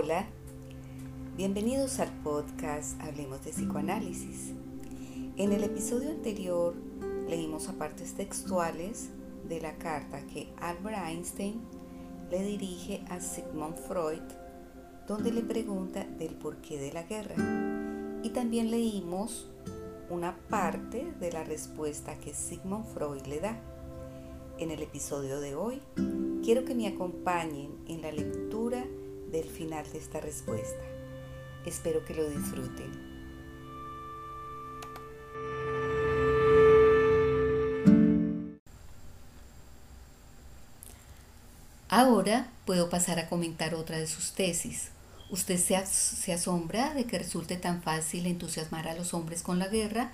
Hola, bienvenidos al podcast Hablemos de Psicoanálisis. En el episodio anterior leímos partes textuales de la carta que Albert Einstein le dirige a Sigmund Freud, donde le pregunta del porqué de la guerra. Y también leímos una parte de la respuesta que Sigmund Freud le da. En el episodio de hoy, quiero que me acompañen en la lectura del final de esta respuesta. Espero que lo disfruten. Ahora puedo pasar a comentar otra de sus tesis. Usted se, asombra de que resulte tan fácil entusiasmar a los hombres con la guerra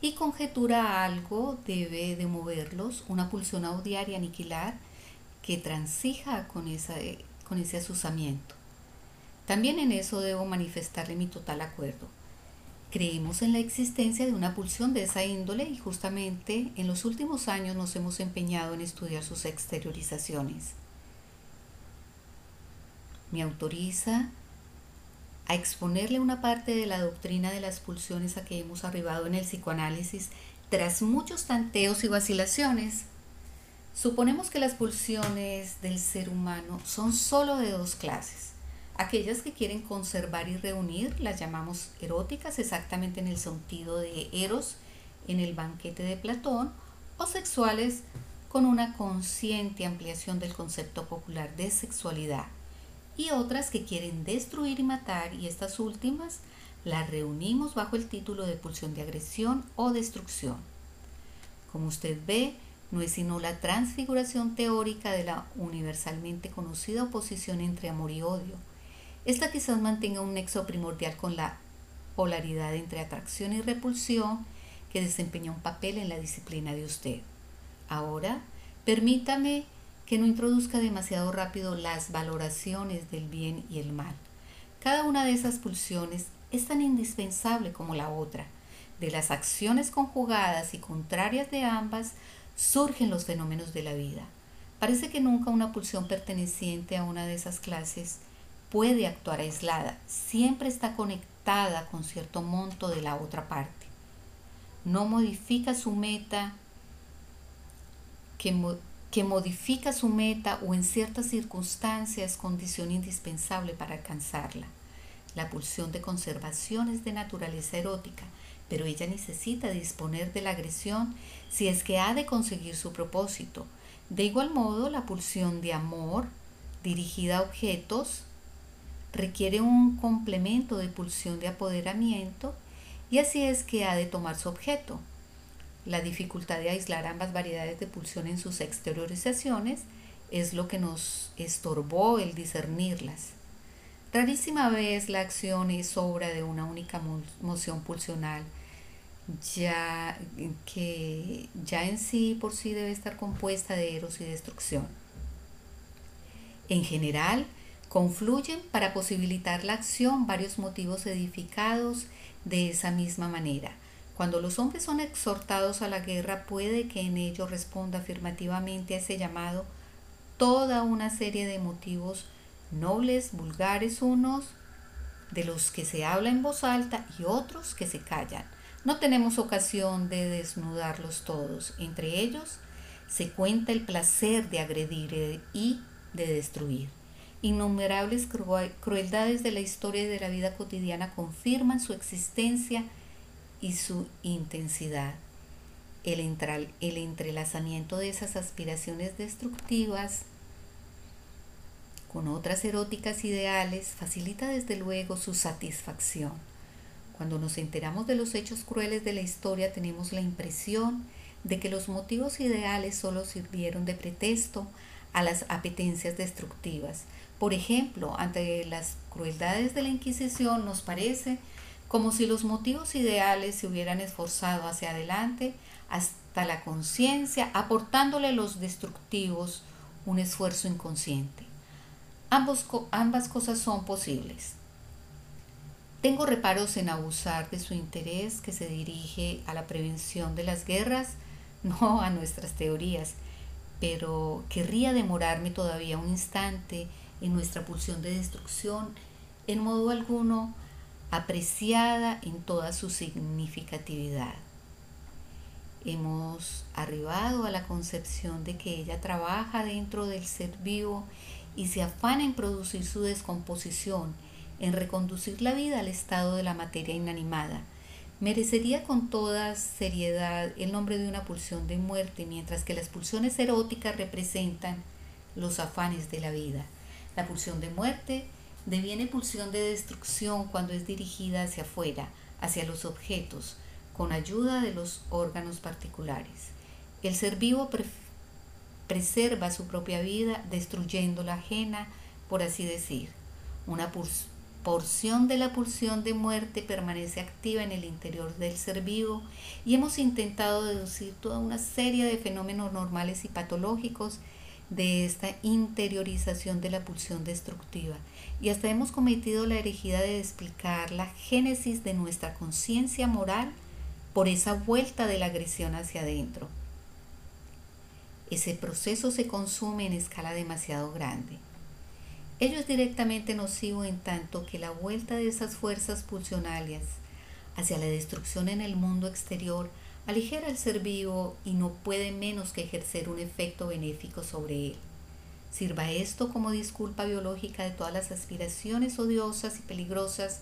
y conjetura algo debe de moverlos, una pulsión a odiar y aniquilar que transija con, esa, con ese asusamiento. También en eso debo manifestarle mi total acuerdo. Creemos en la existencia de una pulsión de esa índole y justamente en los últimos años nos hemos empeñado en estudiar sus exteriorizaciones. Me autoriza a exponerle una parte de la doctrina de las pulsiones a que hemos arribado en el psicoanálisis tras muchos tanteos y vacilaciones. Suponemos que las pulsiones del ser humano son sólo de dos clases Aquellas que quieren conservar y reunir las llamamos eróticas exactamente en el sentido de eros en el banquete de Platón o sexuales con una consciente ampliación del concepto popular de sexualidad y otras que quieren destruir y matar y estas últimas las reunimos bajo el título de pulsión de agresión o destrucción. Como usted ve, no es sino la transfiguración teórica de la universalmente conocida oposición entre amor y odio, esta quizás mantenga un nexo primordial con la polaridad entre atracción y repulsión que desempeña un papel en la disciplina de usted. Ahora, permítame que no introduzca demasiado rápido las valoraciones del bien y el mal. Cada una de esas pulsiones es tan indispensable como la otra. De las acciones conjugadas y contrarias de ambas surgen los fenómenos de la vida. Parece que nunca una pulsión perteneciente a una de esas clases puede actuar aislada, siempre está conectada con cierto monto de la otra parte. No modifica su meta, que, que modifica su meta o en ciertas circunstancias condición indispensable para alcanzarla. La pulsión de conservación es de naturaleza erótica, pero ella necesita disponer de la agresión si es que ha de conseguir su propósito. De igual modo, la pulsión de amor dirigida a objetos requiere un complemento de pulsión de apoderamiento y así es que ha de tomar su objeto. La dificultad de aislar ambas variedades de pulsión en sus exteriorizaciones es lo que nos estorbó el discernirlas. Rarísima vez la acción es obra de una única moción pulsional, ya que ya en sí por sí debe estar compuesta de eros y destrucción. En general, Confluyen para posibilitar la acción varios motivos edificados de esa misma manera. Cuando los hombres son exhortados a la guerra, puede que en ello responda afirmativamente a ese llamado toda una serie de motivos nobles, vulgares unos, de los que se habla en voz alta y otros que se callan. No tenemos ocasión de desnudarlos todos. Entre ellos se cuenta el placer de agredir y de destruir. Innumerables crueldades de la historia y de la vida cotidiana confirman su existencia y su intensidad. El, el entrelazamiento de esas aspiraciones destructivas con otras eróticas ideales facilita desde luego su satisfacción. Cuando nos enteramos de los hechos crueles de la historia tenemos la impresión de que los motivos ideales solo sirvieron de pretexto a las apetencias destructivas, por ejemplo, ante las crueldades de la Inquisición nos parece como si los motivos ideales se hubieran esforzado hacia adelante hasta la conciencia, aportándole los destructivos un esfuerzo inconsciente. Ambas cosas son posibles. Tengo reparos en abusar de su interés que se dirige a la prevención de las guerras, no a nuestras teorías, pero querría demorarme todavía un instante en nuestra pulsión de destrucción en modo alguno apreciada en toda su significatividad. Hemos arribado a la concepción de que ella trabaja dentro del ser vivo y se afana en producir su descomposición, en reconducir la vida al estado de la materia inanimada. Merecería con toda seriedad el nombre de una pulsión de muerte, mientras que las pulsiones eróticas representan los afanes de la vida. La pulsión de muerte deviene pulsión de destrucción cuando es dirigida hacia afuera, hacia los objetos, con ayuda de los órganos particulares. El ser vivo preserva su propia vida destruyendo la ajena, por así decir. Una porción de la pulsión de muerte permanece activa en el interior del ser vivo y hemos intentado deducir toda una serie de fenómenos normales y patológicos de esta interiorización de la pulsión destructiva y hasta hemos cometido la herejía de explicar la génesis de nuestra conciencia moral por esa vuelta de la agresión hacia adentro. Ese proceso se consume en escala demasiado grande. Ello es directamente nocivo en tanto que la vuelta de esas fuerzas pulsionales hacia la destrucción en el mundo exterior aligera el ser vivo y no puede menos que ejercer un efecto benéfico sobre él. Sirva esto como disculpa biológica de todas las aspiraciones odiosas y peligrosas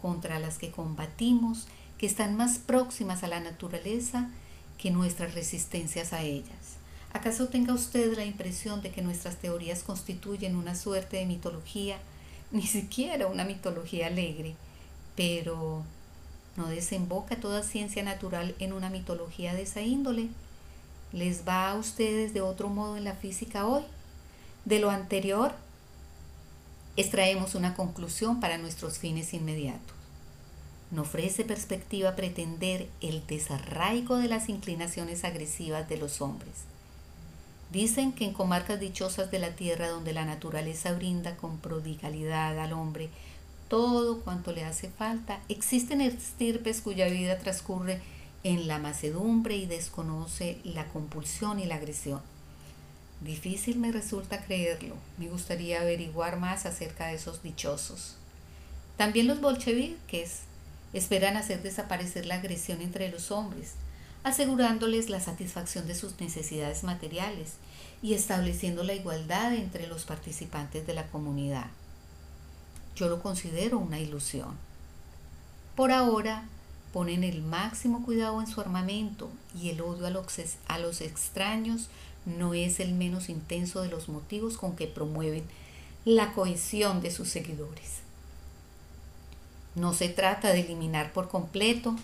contra las que combatimos que están más próximas a la naturaleza que nuestras resistencias a ellas. ¿Acaso tenga usted la impresión de que nuestras teorías constituyen una suerte de mitología, ni siquiera una mitología alegre, pero no desemboca toda ciencia natural en una mitología de esa índole? ¿Les va a ustedes de otro modo en la física hoy? De lo anterior, extraemos una conclusión para nuestros fines inmediatos. No ofrece perspectiva pretender el desarraigo de las inclinaciones agresivas de los hombres. Dicen que en comarcas dichosas de la tierra donde la naturaleza brinda con prodigalidad al hombre todo cuanto le hace falta, existen estirpes cuya vida transcurre en la macedumbre y desconoce la compulsión y la agresión. Difícil me resulta creerlo. Me gustaría averiguar más acerca de esos dichosos. También los bolcheviques Esperan hacer desaparecer la agresión entre los hombres, asegurándoles la satisfacción de sus necesidades materiales y estableciendo la igualdad entre los participantes de la comunidad. Yo lo considero una ilusión. Por ahora, ponen el máximo cuidado en su armamento y el odio a los, a los extraños no es el menos intenso de los motivos con que promueven la cohesión de sus seguidores. No se trata de eliminar por completo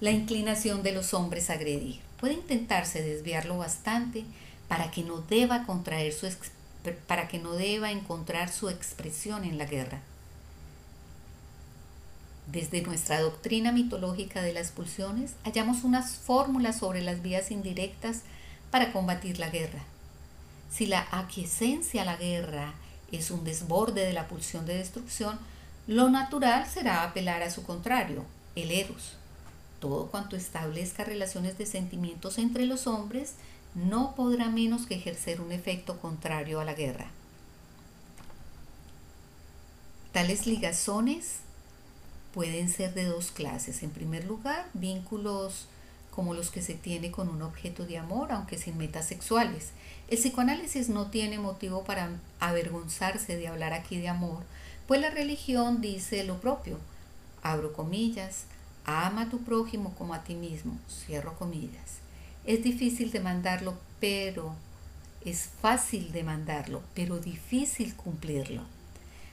la inclinación de los hombres a agredir. Puede intentarse desviarlo bastante para que no deba contraer su para que no deba encontrar su expresión en la guerra. Desde nuestra doctrina mitológica de las pulsiones hallamos unas fórmulas sobre las vías indirectas para combatir la guerra. Si la aquiescencia a la guerra es un desborde de la pulsión de destrucción, lo natural será apelar a su contrario, el eros. Todo cuanto establezca relaciones de sentimientos entre los hombres no podrá menos que ejercer un efecto contrario a la guerra. Tales ligazones pueden ser de dos clases. En primer lugar, vínculos como los que se tiene con un objeto de amor, aunque sin metas sexuales. El psicoanálisis no tiene motivo para avergonzarse de hablar aquí de amor, pues la religión dice lo propio, abro comillas, ama a tu prójimo como a ti mismo, cierro comillas. Es difícil demandarlo, pero es fácil demandarlo, pero difícil cumplirlo.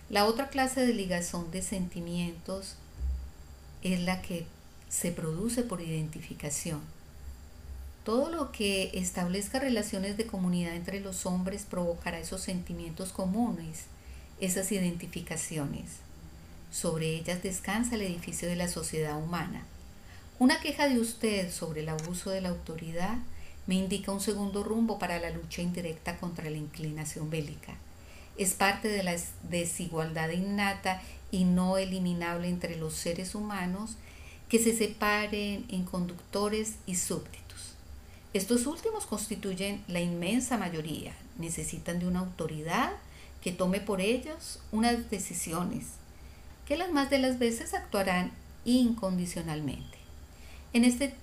La otra clase de ligazón de sentimientos es la que se produce por identificación. Todo lo que establezca relaciones de comunidad entre los hombres provocará esos sentimientos comunes esas identificaciones. Sobre ellas descansa el edificio de la sociedad humana. Una queja de usted sobre el abuso de la autoridad me indica un segundo rumbo para la lucha indirecta contra la inclinación bélica. Es parte de la desigualdad innata y no eliminable entre los seres humanos que se separen en conductores y súbditos. Estos últimos constituyen la inmensa mayoría, necesitan de una autoridad que tome por ellos unas decisiones. Que las más de las veces actuarán incondicionalmente. En este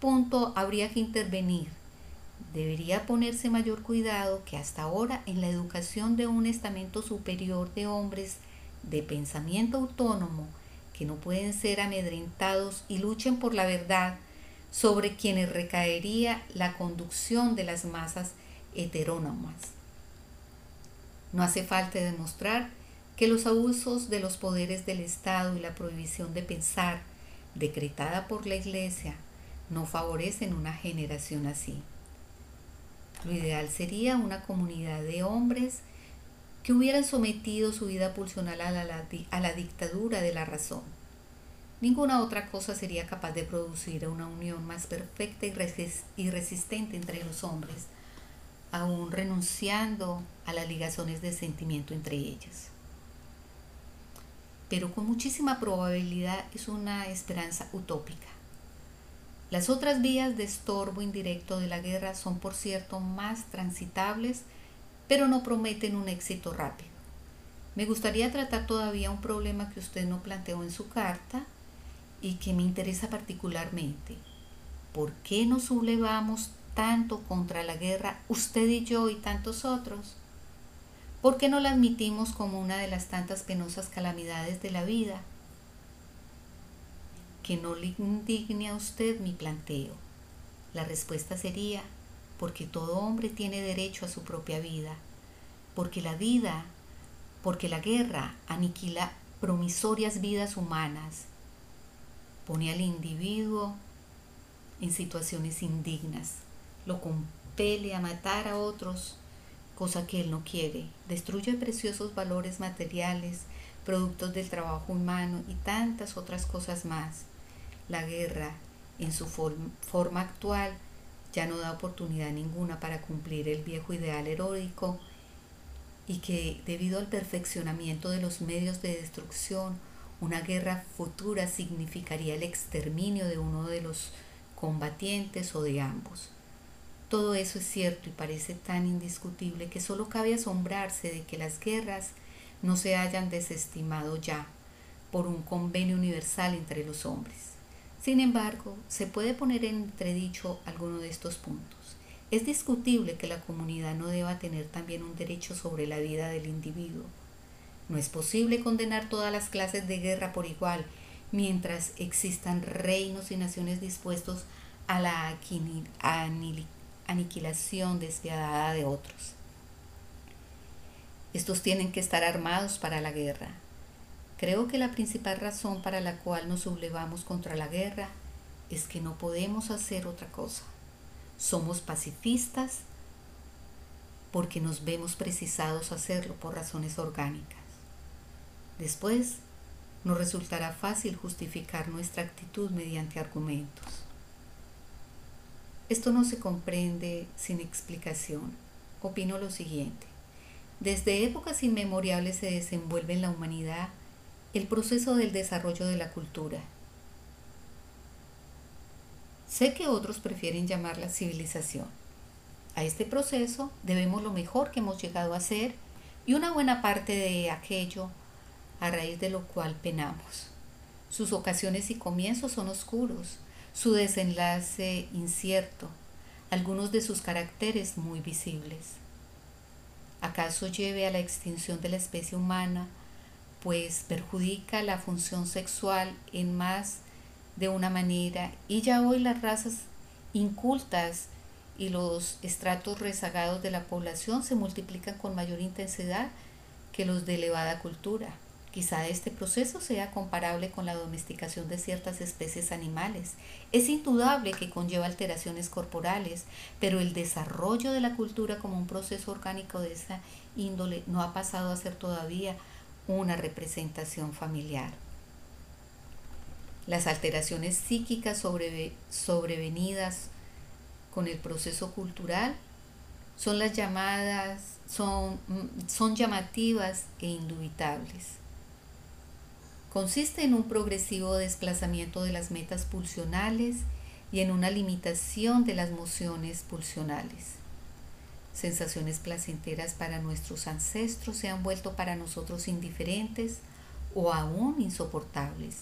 punto habría que intervenir. Debería ponerse mayor cuidado que hasta ahora en la educación de un estamento superior de hombres de pensamiento autónomo que no pueden ser amedrentados y luchen por la verdad sobre quienes recaería la conducción de las masas heterónomas. No hace falta demostrar que los abusos de los poderes del Estado y la prohibición de pensar, decretada por la Iglesia, no favorecen una generación así. Lo ideal sería una comunidad de hombres que hubieran sometido su vida pulsional a la, a la dictadura de la razón. Ninguna otra cosa sería capaz de producir una unión más perfecta y resistente entre los hombres, aún renunciando a las ligazones de sentimiento entre ellas pero con muchísima probabilidad es una esperanza utópica. Las otras vías de estorbo indirecto de la guerra son, por cierto, más transitables, pero no prometen un éxito rápido. Me gustaría tratar todavía un problema que usted no planteó en su carta y que me interesa particularmente. ¿Por qué nos sublevamos tanto contra la guerra usted y yo y tantos otros? ¿Por qué no la admitimos como una de las tantas penosas calamidades de la vida? Que no le indigne a usted mi planteo. La respuesta sería, porque todo hombre tiene derecho a su propia vida, porque la vida, porque la guerra aniquila promisorias vidas humanas, pone al individuo en situaciones indignas, lo compele a matar a otros cosa que él no quiere. Destruye preciosos valores materiales, productos del trabajo humano y tantas otras cosas más. La guerra, en su forma actual, ya no da oportunidad ninguna para cumplir el viejo ideal heroico y que debido al perfeccionamiento de los medios de destrucción, una guerra futura significaría el exterminio de uno de los combatientes o de ambos. Todo eso es cierto y parece tan indiscutible que solo cabe asombrarse de que las guerras no se hayan desestimado ya por un convenio universal entre los hombres. Sin embargo, se puede poner en entredicho alguno de estos puntos. Es discutible que la comunidad no deba tener también un derecho sobre la vida del individuo. No es posible condenar todas las clases de guerra por igual mientras existan reinos y naciones dispuestos a la aniquilación despiadada de otros. Estos tienen que estar armados para la guerra. Creo que la principal razón para la cual nos sublevamos contra la guerra es que no podemos hacer otra cosa. Somos pacifistas porque nos vemos precisados a hacerlo por razones orgánicas. Después, nos resultará fácil justificar nuestra actitud mediante argumentos. Esto no se comprende sin explicación. Opino lo siguiente. Desde épocas inmemoriales se desenvuelve en la humanidad el proceso del desarrollo de la cultura. Sé que otros prefieren llamarla civilización. A este proceso debemos lo mejor que hemos llegado a ser y una buena parte de aquello a raíz de lo cual penamos. Sus ocasiones y comienzos son oscuros, su desenlace incierto, algunos de sus caracteres muy visibles. ¿Acaso lleve a la extinción de la especie humana, pues perjudica la función sexual en más de una manera y ya hoy las razas incultas y los estratos rezagados de la población se multiplican con mayor intensidad que los de elevada cultura? Quizá este proceso sea comparable con la domesticación de ciertas especies animales. Es indudable que conlleva alteraciones corporales, pero el desarrollo de la cultura como un proceso orgánico de esa índole no ha pasado a ser todavía una representación familiar. Las alteraciones psíquicas sobrevenidas con el proceso cultural son las llamadas, son, son llamativas e indubitables consiste en un progresivo desplazamiento de las metas pulsionales y en una limitación de las mociones pulsionales. Sensaciones placenteras para nuestros ancestros se han vuelto para nosotros indiferentes o aún insoportables.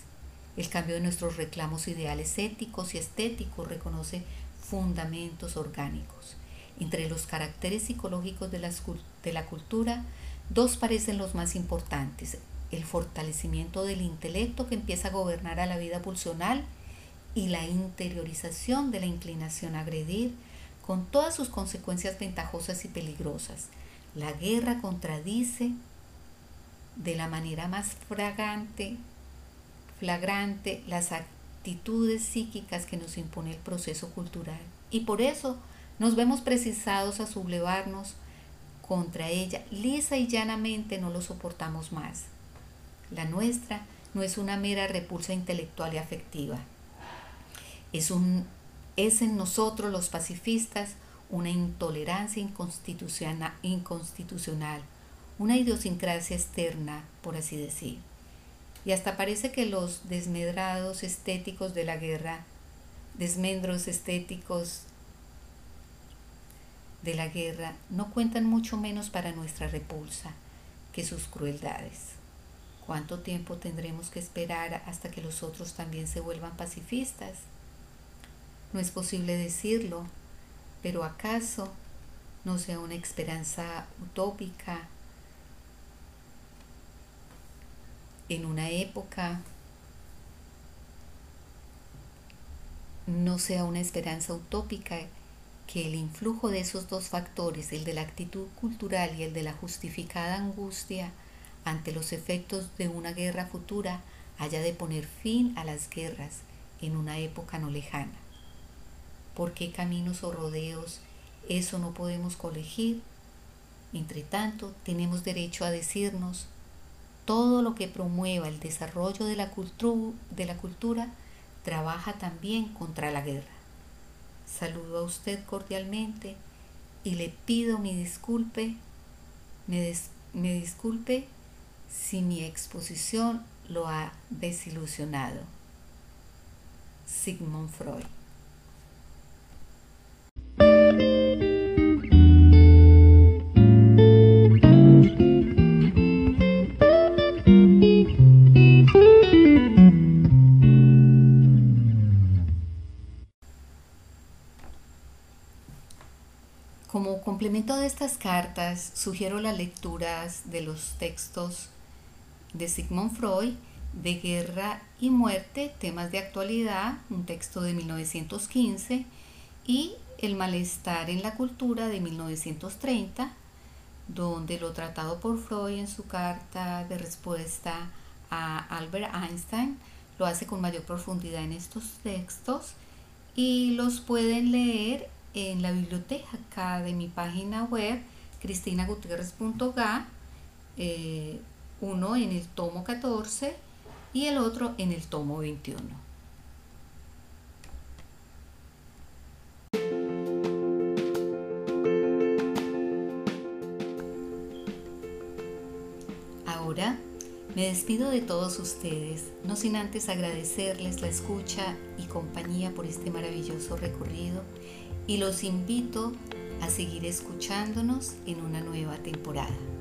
El cambio de nuestros reclamos ideales éticos y estéticos reconoce fundamentos orgánicos. Entre los caracteres psicológicos de la, de la cultura, dos parecen los más importantes. El fortalecimiento del intelecto que empieza a gobernar a la vida pulsional y la interiorización de la inclinación a agredir con todas sus consecuencias ventajosas y peligrosas. La guerra contradice de la manera más fragante, flagrante las actitudes psíquicas que nos impone el proceso cultural. Y por eso nos vemos precisados a sublevarnos contra ella. Lisa y llanamente no lo soportamos más. La nuestra no es una mera repulsa intelectual y afectiva. Es, un, es en nosotros los pacifistas una intolerancia inconstitucional, inconstitucional, una idiosincrasia externa, por así decir. Y hasta parece que los desmedrados estéticos de la guerra, desmendros estéticos de la guerra, no cuentan mucho menos para nuestra repulsa que sus crueldades. ¿Cuánto tiempo tendremos que esperar hasta que los otros también se vuelvan pacifistas? No es posible decirlo, pero ¿acaso no sea una esperanza utópica en una época no sea una esperanza utópica que el influjo de esos dos factores, el de la actitud cultural y el de la justificada angustia ante los efectos de una guerra futura, haya de poner fin a las guerras en una época no lejana. ¿Por qué caminos o rodeos eso no podemos colegir? Entre tanto, tenemos derecho a decirnos todo lo que promueva el desarrollo de la, cultura trabaja también contra la guerra. Saludo a usted cordialmente y le pido mi disculpe, me, me disculpe si mi exposición lo ha desilusionado. Sigmund Freud complemento de estas cartas, sugiero las lecturas de los textos de Sigmund Freud, de Guerra y Muerte, temas de actualidad, un texto de 1915, y El malestar en la cultura de 1930, donde lo tratado por Freud en su carta de respuesta a Albert Einstein lo hace con mayor profundidad en estos textos y los pueden leer en la biblioteca de mi página web cristinagutierrez.ga, eh, uno en el tomo 14 y el otro en el tomo 21. Ahora me despido de todos ustedes, no sin antes agradecerles la escucha y compañía por este maravilloso recorrido y los invito a seguir escuchándonos en una nueva temporada.